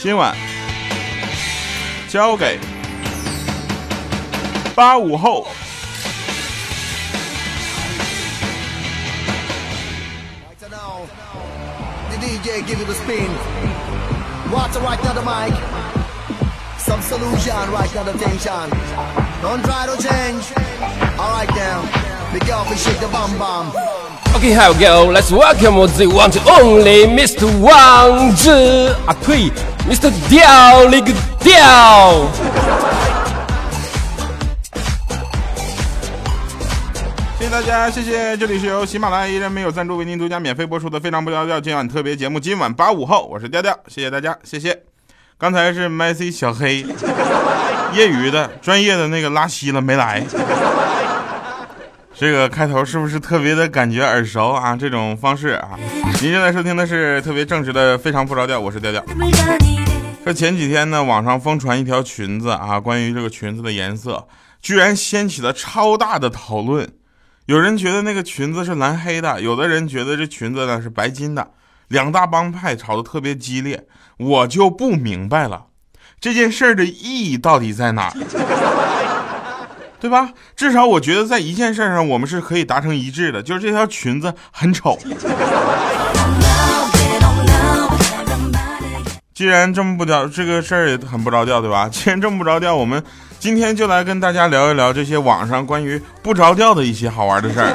今晚交给八五后。The DJ give it a spin. What's right now the mic? Some solution right now the tension. Don't try to change. Alright now. Big up and shake the bum bum. Okay, here we go. Let's welcome the one and only Mr. Wang Zhi 啊呸 ，Mr. 调了个调。谢谢大家，谢谢。这里是由喜马拉雅依然没有赞助为您独家免费播出的非常不着调今晚特别节目，今晚八五后，我是调调，谢谢大家，谢谢。刚才是 Messi 小黑，业余的，专业的那个拉稀了没来。这个开头是不是特别的感觉耳熟啊？这种方式啊，您正在收听的是特别正直的非常不着调，我是调调。说前几天呢，网上疯传一条裙子啊，关于这个裙子的颜色，居然掀起了超大的讨论。有人觉得那个裙子是蓝黑的，有的人觉得这裙子呢是白金的，两大帮派吵得特别激烈。我就不明白了，这件事儿的意义到底在哪儿？对吧？至少我觉得在一件事上我们是可以达成一致的，就是这条裙子很丑。既然这么不着，这个事儿也很不着调，对吧？既然这么不着调，我们今天就来跟大家聊一聊这些网上关于不着调的一些好玩的事儿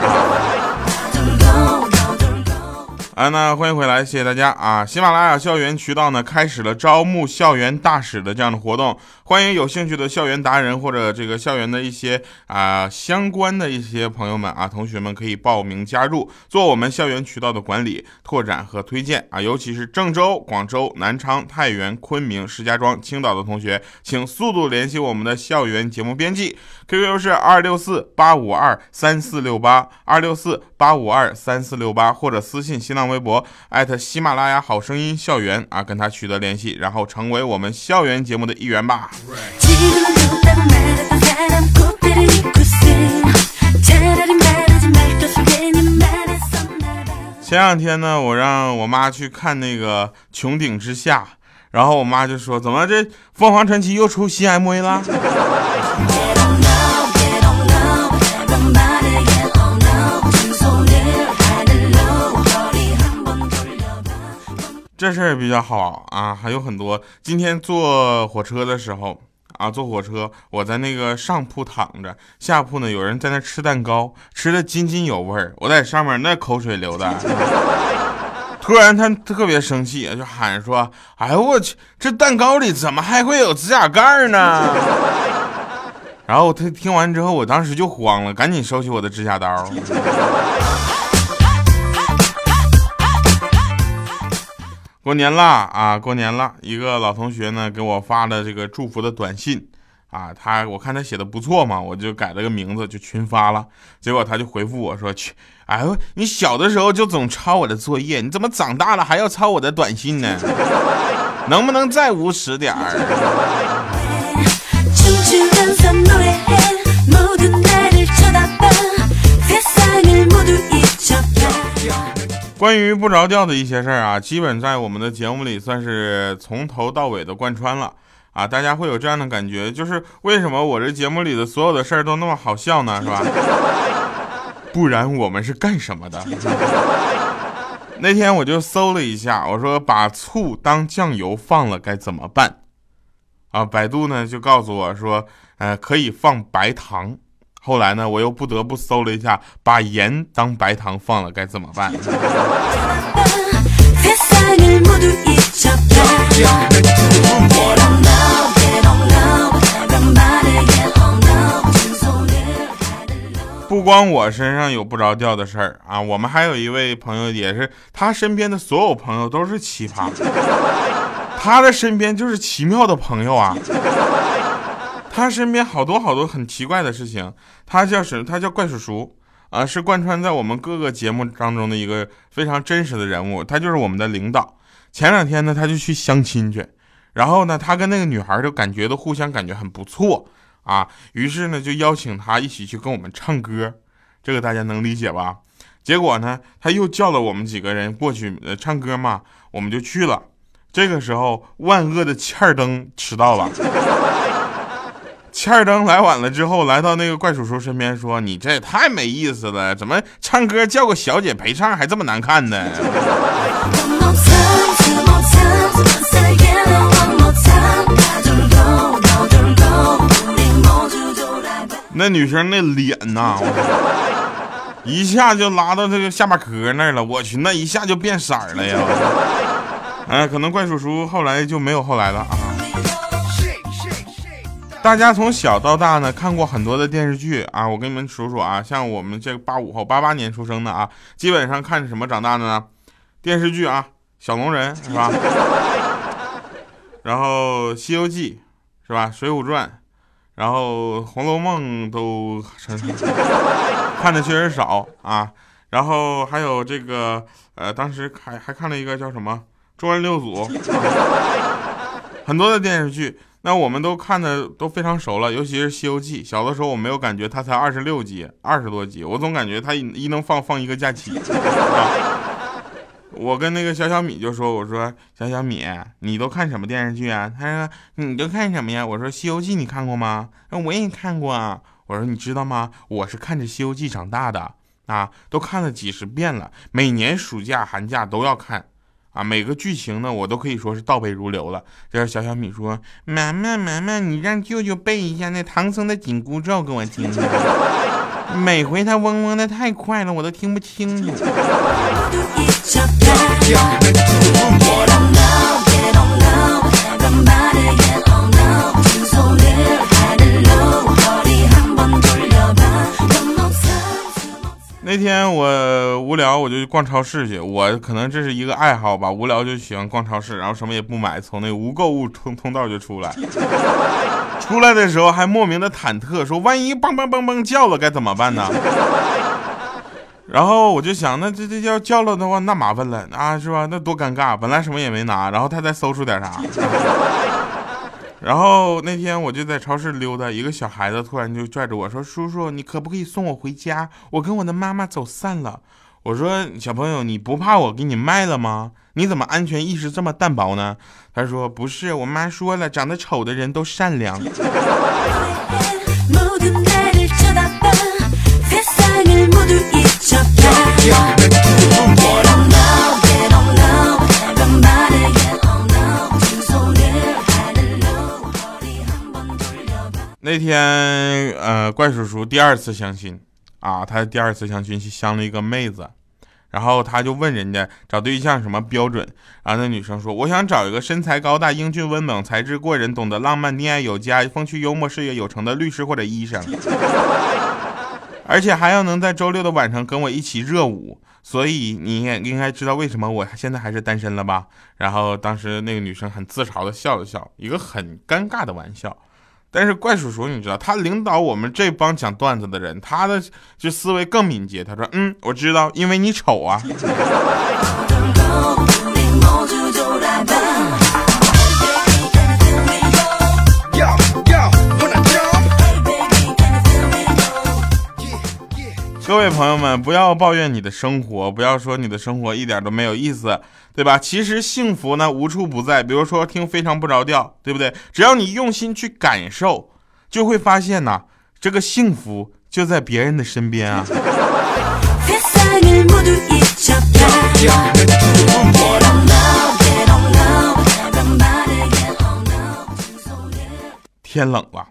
啊。那欢迎回来，谢谢大家啊！喜马拉雅校园渠道呢开始了招募校园大使的这样的活动，欢迎有兴趣的校园达人或者这个校园的一些啊相关的一些朋友们啊，同学们可以报名加入，做我们校园渠道的管理、拓展和推荐啊！尤其是郑州、广州、南昌、太原、昆明、石家庄、青岛的同学，请速度联系我们的校园节目编辑，QQ 是二六四八五二三四六八二六四八五二三四六八，或者私信新浪。微博艾特喜马拉雅好声音校园啊，跟他取得联系，然后成为我们校园节目的一员吧。前两天呢，我让我妈去看那个《穹顶之下》，然后我妈就说：“怎么这凤凰传奇又出新 MV 了？”这事儿比较好啊，还有很多。今天坐火车的时候啊，坐火车，我在那个上铺躺着，下铺呢有人在那吃蛋糕，吃的津津有味儿。我在上面那口水流的，突然他特别生气，就喊说：“哎呦我去，这蛋糕里怎么还会有指甲盖呢？” 然后他听完之后，我当时就慌了，赶紧收起我的指甲刀。过年啦啊！过年了，一个老同学呢给我发了这个祝福的短信啊，他我看他写的不错嘛，我就改了个名字就群发了。结果他就回复我说：“去，哎呦，你小的时候就总抄我的作业，你怎么长大了还要抄我的短信呢？能不能再无耻点儿？”关于不着调的一些事儿啊，基本在我们的节目里算是从头到尾的贯穿了啊，大家会有这样的感觉，就是为什么我这节目里的所有的事儿都那么好笑呢？是吧？不然我们是干什么的？那天我就搜了一下，我说把醋当酱油放了该怎么办？啊，百度呢就告诉我说，呃，可以放白糖。后来呢，我又不得不搜了一下，把盐当白糖放了该怎么办？不光我身上有不着调的事儿啊，我们还有一位朋友，也是他身边的所有朋友都是奇葩，他的身边就是奇妙的朋友啊。他身边好多好多很奇怪的事情，他叫什？他叫怪叔叔啊，是贯穿在我们各个节目当中的一个非常真实的人物。他就是我们的领导。前两天呢，他就去相亲去，然后呢，他跟那个女孩就感觉都互相感觉很不错啊，于是呢，就邀请他一起去跟我们唱歌，这个大家能理解吧？结果呢，他又叫了我们几个人过去呃唱歌嘛，我们就去了。这个时候，万恶的欠儿灯迟到了。欠儿灯来晚了之后，来到那个怪叔叔身边说：“你这也太没意思了，怎么唱歌叫个小姐陪唱还这么难看呢？” 那女生那脸呐，一下就拉到这个下巴颏那儿了。我去，那一下就变色了呀！哎，可能怪叔叔后来就没有后来了啊。大家从小到大呢看过很多的电视剧啊，我跟你们数数啊，像我们这个八五后、八八年出生的啊，基本上看什么长大的呢？电视剧啊，小龙人是吧？然后《西游记》是吧？《水浒传》。然后《红楼梦》都看的确实少啊，然后还有这个呃，当时还还看了一个叫什么《中人六祖》，很多的电视剧，那我们都看的都非常熟了，尤其是《西游记》。小的时候我没有感觉它才二十六集，二十多集，我总感觉它一能放放一个假期。我跟那个小小米就说：“我说小小米，你都看什么电视剧啊？”他说：“你都看什么呀？”我说：“西游记你看过吗？”那我也看过啊。我说：“你知道吗？我是看着西游记长大的啊，都看了几十遍了，每年暑假寒假都要看啊。每个剧情呢，我都可以说是倒背如流了。”这是小小米说：“妈妈，妈妈，你让舅舅背一下那唐僧的紧箍咒给我听。”每回他嗡嗡的太快了，我都听不清楚。那天我无聊，我就去逛超市去。我可能这是一个爱好吧，无聊就喜欢逛超市，然后什么也不买，从那无购物通通道就出来。出来的时候还莫名的忐忑，说万一嘣嘣嘣嘣叫了该怎么办呢？然后我就想，那这这要叫了的话，那麻烦了啊，是吧？那多尴尬！本来什么也没拿，然后他再搜出点啥。然后那天我就在超市溜达，一个小孩子突然就拽着我说：“叔叔，你可不可以送我回家？我跟我的妈妈走散了。”我说：“小朋友，你不怕我给你卖了吗？你怎么安全意识这么淡薄呢？”他说：“不是，我妈说了，长得丑的人都善良。”那天，呃，怪叔叔第二次相亲啊，他第二次相亲相了一个妹子，然后他就问人家找对象什么标准，然后那女生说，我想找一个身材高大、英俊温冷、才智过人、懂得浪漫、溺爱有加、风趣幽默、事业有成的律师或者医生，而且还要能在周六的晚上跟我一起热舞。所以你也应该知道为什么我现在还是单身了吧？然后当时那个女生很自嘲的笑了笑，一个很尴尬的玩笑。但是怪叔叔，你知道他领导我们这帮讲段子的人，他的就思维更敏捷。他说：“嗯，我知道，因为你丑啊。”各位朋友们，不要抱怨你的生活，不要说你的生活一点都没有意思，对吧？其实幸福呢无处不在，比如说听非常不着调，对不对？只要你用心去感受，就会发现呐，这个幸福就在别人的身边啊。天冷了，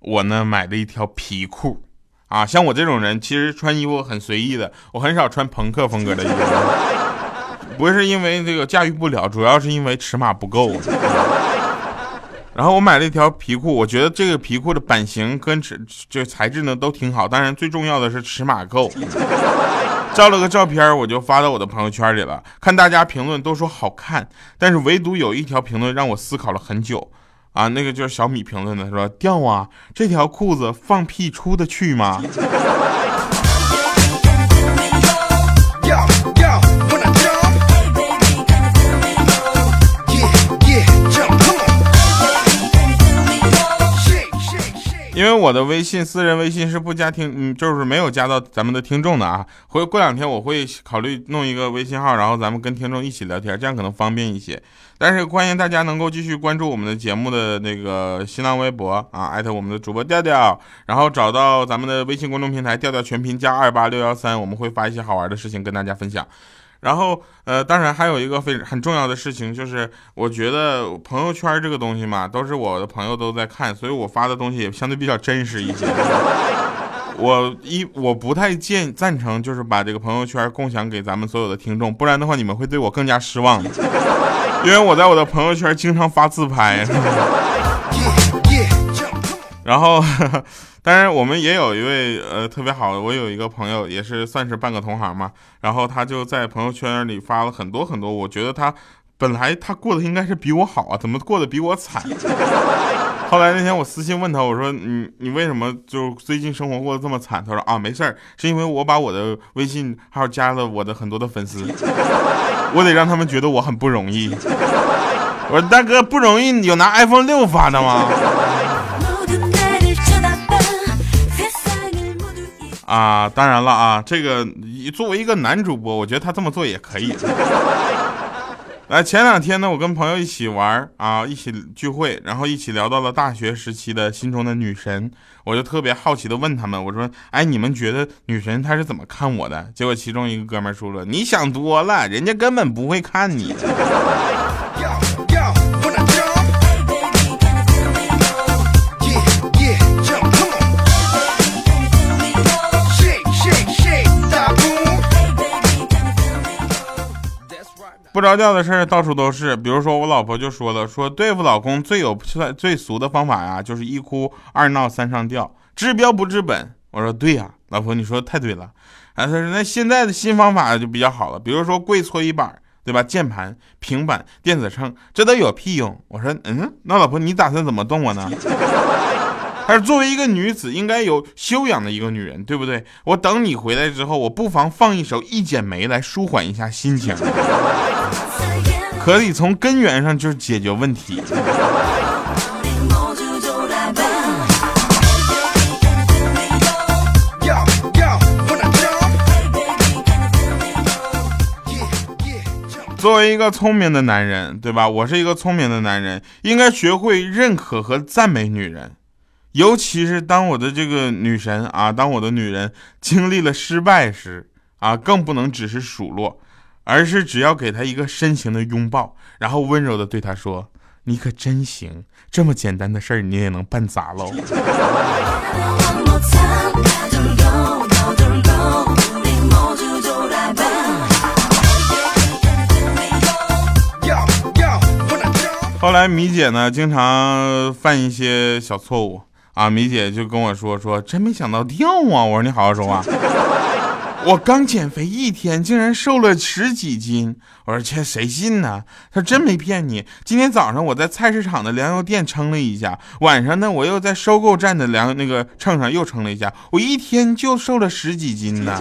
我呢买了一条皮裤。啊，像我这种人，其实穿衣服很随意的，我很少穿朋克风格的衣服，不是因为这个驾驭不了，主要是因为尺码不够。然后我买了一条皮裤，我觉得这个皮裤的版型跟尺这材质呢都挺好，当然最重要的是尺码够。照了个照片，我就发到我的朋友圈里了，看大家评论都说好看，但是唯独有一条评论让我思考了很久。啊，那个就是小米评论的，说掉啊，这条裤子放屁出得去吗？因为我的微信私人微信是不加听，嗯，就是没有加到咱们的听众的啊。回过两天我会考虑弄一个微信号，然后咱们跟听众一起聊天，这样可能方便一些。但是欢迎大家能够继续关注我们的节目的那个新浪微博啊，艾特我们的主播调调，然后找到咱们的微信公众平台调调全拼加二八六幺三，我们会发一些好玩的事情跟大家分享。然后，呃，当然还有一个非很重要的事情，就是我觉得朋友圈这个东西嘛，都是我的朋友都在看，所以我发的东西也相对比较真实一些。我一我不太建赞成，就是把这个朋友圈共享给咱们所有的听众，不然的话你们会对我更加失望，因为我在我的朋友圈经常发自拍。然后。当然，我们也有一位呃特别好的，我有一个朋友，也是算是半个同行嘛。然后他就在朋友圈里发了很多很多，我觉得他本来他过得应该是比我好啊，怎么过得比我惨？后来那天我私信问他，我说你你为什么就最近生活过得这么惨？他说啊没事儿，是因为我把我的微信号加了我的很多的粉丝，我得让他们觉得我很不容易。我说大哥不容易，有拿 iPhone 六发的吗？啊，当然了啊，这个作为一个男主播，我觉得他这么做也可以。来，前两天呢，我跟朋友一起玩啊，一起聚会，然后一起聊到了大学时期的心中的女神，我就特别好奇的问他们，我说，哎，你们觉得女神她是怎么看我的？结果其中一个哥们说了，你想多了，人家根本不会看你。不着调的事儿到处都是，比如说我老婆就说了，说对付老公最有最最俗的方法呀，就是一哭二闹三上吊，治标不治本。我说对呀，老婆你说的太对了。啊，他说那现在的新方法就比较好了，比如说跪搓衣板，对吧？键盘、平板、电子秤，这都有屁用。我说嗯，那老婆你打算怎么动我呢？她说作为一个女子，应该有修养的一个女人，对不对？我等你回来之后，我不妨放一首《一剪梅》来舒缓一下心情。可以从根源上就解决问题。作为一个聪明的男人，对吧？我是一个聪明的男人，应该学会认可和赞美女人，尤其是当我的这个女神啊，当我的女人经历了失败时啊，更不能只是数落。而是只要给他一个深情的拥抱，然后温柔的对他说：“你可真行，这么简单的事儿你也能办砸喽。”后来米姐呢，经常犯一些小错误啊，米姐就跟我说：“说真没想到掉啊！”我说：“你好好说话。”我刚减肥一天，竟然瘦了十几斤。我说这，谁信呢？他真没骗你。今天早上我在菜市场的粮油店称了一下，晚上呢我又在收购站的粮那个秤上又称了一下，我一天就瘦了十几斤呢。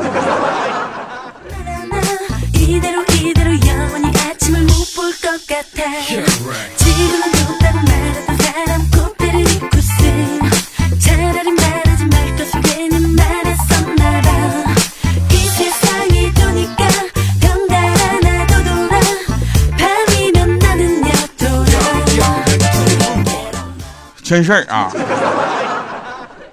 真事儿啊！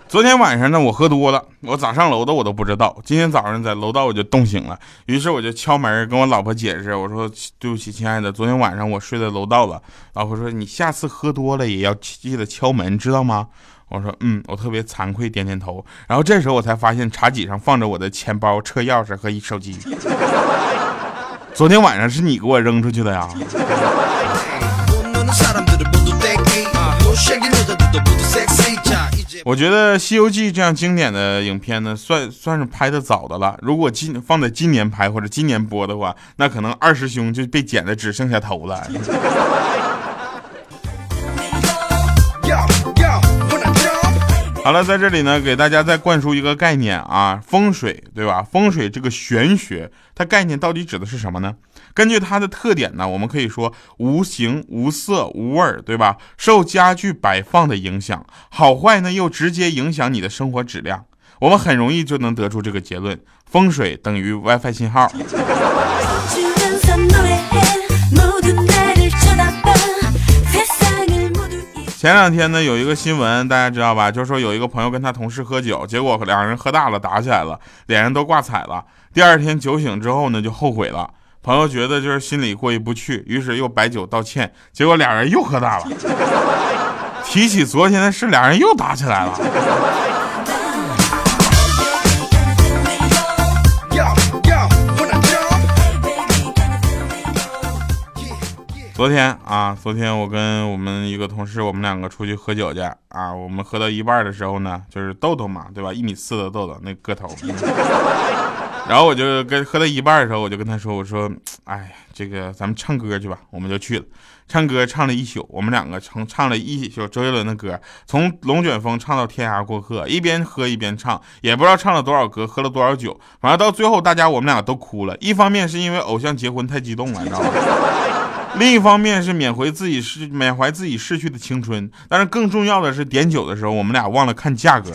昨天晚上呢，我喝多了，我咋上楼的我都不知道。今天早上在楼道我就冻醒了，于是我就敲门跟我老婆解释，我说对不起，亲爱的，昨天晚上我睡在楼道了。老婆说你下次喝多了也要记得敲门，知道吗？我说嗯，我特别惭愧，点点头。然后这时候我才发现茶几上放着我的钱包、车钥匙和一手机。昨天晚上是你给我扔出去的呀？我觉得《西游记》这样经典的影片呢，算算是拍的早的了。如果今放在今年拍或者今年播的话，那可能二师兄就被剪的只剩下头了。好了，在这里呢，给大家再灌输一个概念啊，风水，对吧？风水这个玄学，它概念到底指的是什么呢？根据它的特点呢，我们可以说无形、无色、无味儿，对吧？受家具摆放的影响，好坏呢又直接影响你的生活质量。我们很容易就能得出这个结论：风水等于 WiFi 信号。前两天呢，有一个新闻，大家知道吧？就是说有一个朋友跟他同事喝酒，结果两人喝大了，打起来了，脸上都挂彩了。第二天酒醒之后呢，就后悔了。朋友觉得就是心里过意不去，于是又摆酒道歉。结果俩人又喝大了，提起昨天的事，俩人又打起来了。昨天啊，昨天我跟我们一个同事，我们两个出去喝酒去啊。我们喝到一半的时候呢，就是豆豆嘛，对吧？一米四的豆豆，那个头。然后我就跟喝到一半的时候，我就跟他说：“我说，哎，这个咱们唱歌去吧。”我们就去了，唱歌唱了一宿。我们两个唱唱了一宿周杰伦的歌，从《龙卷风》唱到《天涯过客》，一边喝一边唱，也不知道唱了多少歌，喝了多少酒。反正到最后，大家我们俩都哭了。一方面是因为偶像结婚太激动了，你知道吗？另一方面是缅怀自己逝缅怀自己逝去的青春，但是更重要的是点酒的时候，我们俩忘了看价格。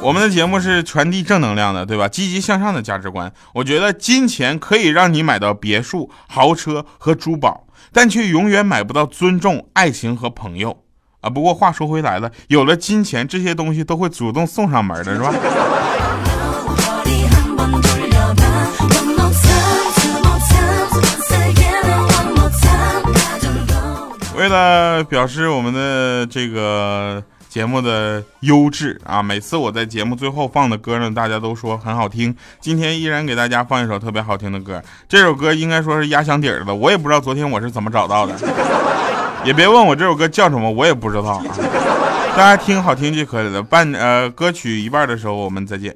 我们的节目是传递正能量的，对吧？积极向上的价值观。我觉得金钱可以让你买到别墅、豪车和珠宝，但却永远买不到尊重、爱情和朋友。啊，不过话说回来了，有了金钱，这些东西都会主动送上门的，是吧？为了表示我们的这个节目的优质啊，每次我在节目最后放的歌呢，大家都说很好听。今天依然给大家放一首特别好听的歌，这首歌应该说是压箱底儿的，我也不知道昨天我是怎么找到的。也别问我这首歌叫什么，我也不知道啊。大家听好听就可以了。半呃，歌曲一半的时候，我们再见。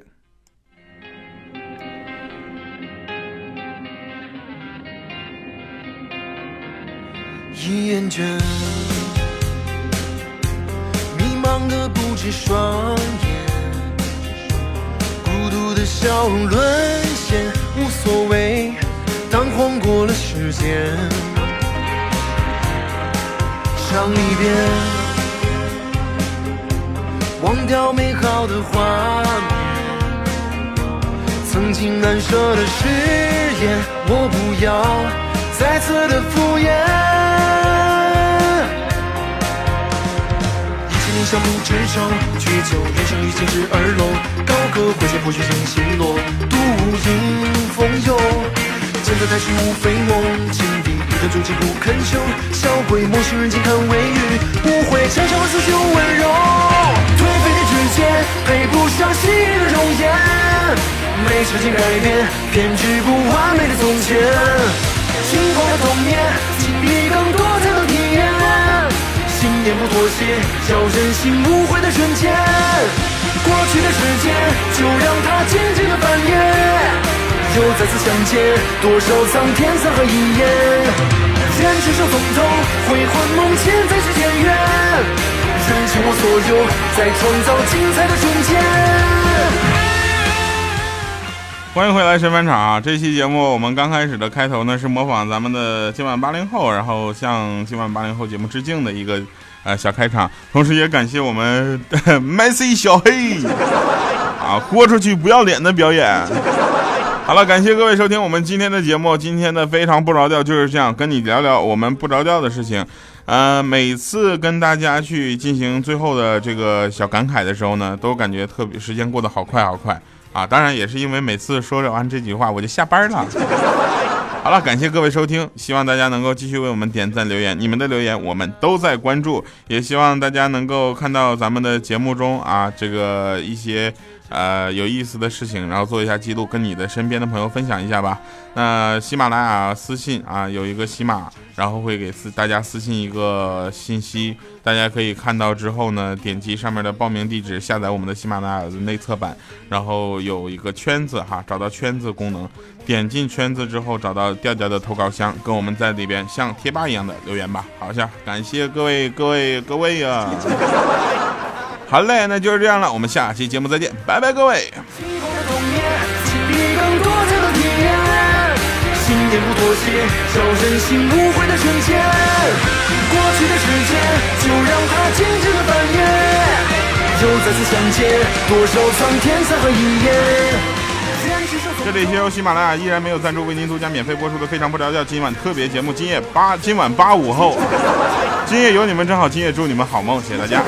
一厌倦，迷茫的不止双眼，孤独的笑容沦陷，无所谓，当晃过了时间。唱一遍，忘掉美好的画面，曾经难舍的誓言，我不要再次的敷衍。一千年相互执手，举酒人生已经十二楼，高歌挥剑破虚情星落，独饮风游，剑在太虚无非梦。终情不肯休，小鬼莫许人间看微雨，不会成长了刺绣温柔。颓废的指尖配不上昔日的容颜，没时间改变偏执不完美的从前。轻狂的童年，经历更多才能体验。信念不妥协，叫人心无悔的瞬间。过去的时间，就让它静静的翻页。又再次相见，多少苍天沧海一眼，愿执手风头，悔魂梦牵，再续前缘，燃尽我所有，再创造精彩的瞬间。欢迎回来神返场啊！这期节目我们刚开始的开头呢，是模仿咱们的今晚八零后，然后向今晚八零后节目致敬的一个呃小开场，同时也感谢我们 Messi 小黑啊，豁出去不要脸的表演。好了，感谢各位收听我们今天的节目。今天的非常不着调就是这样，跟你聊聊我们不着调的事情。呃，每次跟大家去进行最后的这个小感慨的时候呢，都感觉特别时间过得好快好快啊！当然也是因为每次说着完这句话我就下班了。好了，感谢各位收听，希望大家能够继续为我们点赞留言，你们的留言我们都在关注，也希望大家能够看到咱们的节目中啊这个一些。呃有意思的事情，然后做一下记录，跟你的身边的朋友分享一下吧。那喜马拉雅私信啊，有一个喜马，然后会给私大家私信一个信息，大家可以看到之后呢，点击上面的报名地址，下载我们的喜马拉雅的内测版，然后有一个圈子哈，找到圈子功能，点进圈子之后找到调调的投稿箱，跟我们在里边像贴吧一样的留言吧。好下，感谢各位各位各位呀。好嘞，那就是这样了，我们下期节目再见，拜拜，各位。这里是由喜马拉雅依然没有赞助，为您独家免费播出的《非常不着调》今晚特别节目，今夜八今晚八五后，今夜有你们真好，今夜祝你们好梦，谢谢大家。